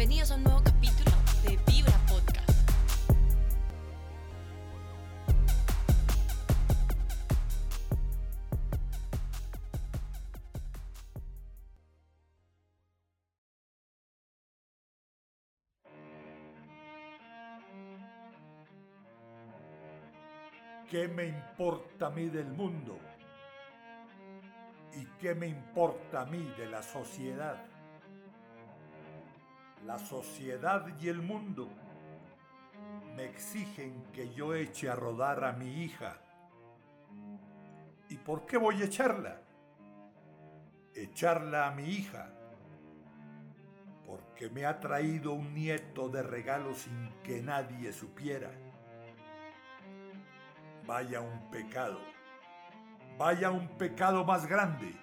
Bienvenidos a un nuevo capítulo de Vibra Podcast. ¿Qué me importa a mí del mundo? ¿Y qué me importa a mí de la sociedad? La sociedad y el mundo me exigen que yo eche a rodar a mi hija. ¿Y por qué voy a echarla? Echarla a mi hija. Porque me ha traído un nieto de regalo sin que nadie supiera. Vaya un pecado. Vaya un pecado más grande.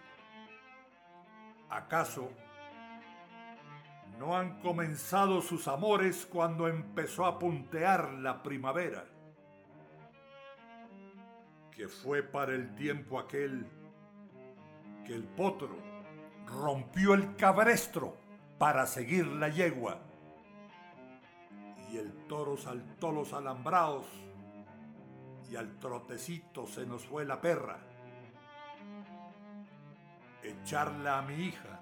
¿Acaso no han comenzado sus amores cuando empezó a puntear la primavera? Que fue para el tiempo aquel que el potro rompió el cabrestro para seguir la yegua y el toro saltó los alambrados y al trotecito se nos fue la perra. Echarla a mi hija,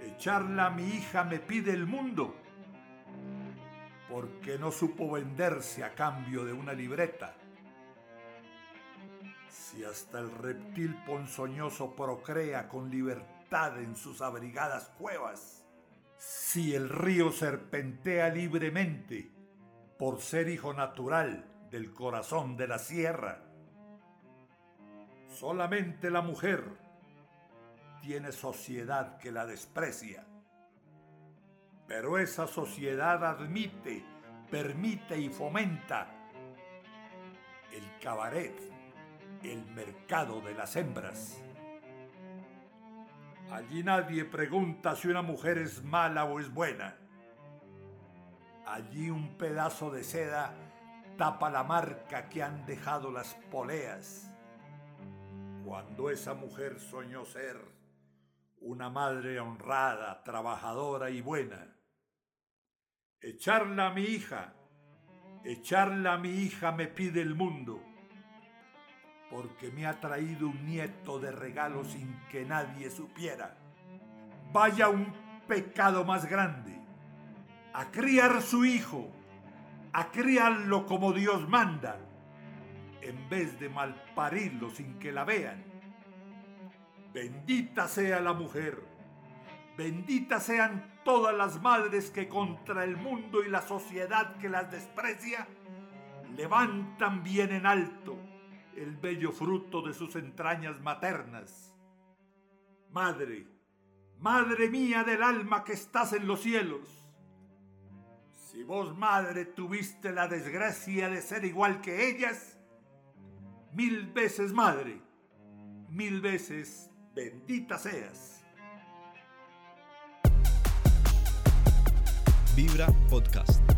echarla a mi hija me pide el mundo, porque no supo venderse a cambio de una libreta. Si hasta el reptil ponzoñoso procrea con libertad en sus abrigadas cuevas, si el río serpentea libremente por ser hijo natural del corazón de la sierra. Solamente la mujer tiene sociedad que la desprecia. Pero esa sociedad admite, permite y fomenta el cabaret, el mercado de las hembras. Allí nadie pregunta si una mujer es mala o es buena. Allí un pedazo de seda tapa la marca que han dejado las poleas. Cuando esa mujer soñó ser una madre honrada, trabajadora y buena. Echarla a mi hija, echarla a mi hija me pide el mundo, porque me ha traído un nieto de regalo sin que nadie supiera. Vaya un pecado más grande, a criar su hijo a criarlo como Dios manda, en vez de malparirlo sin que la vean. Bendita sea la mujer, bendita sean todas las madres que contra el mundo y la sociedad que las desprecia, levantan bien en alto el bello fruto de sus entrañas maternas. Madre, Madre mía del alma que estás en los cielos, si vos, madre, tuviste la desgracia de ser igual que ellas, mil veces madre, mil veces bendita seas. Vibra Podcast.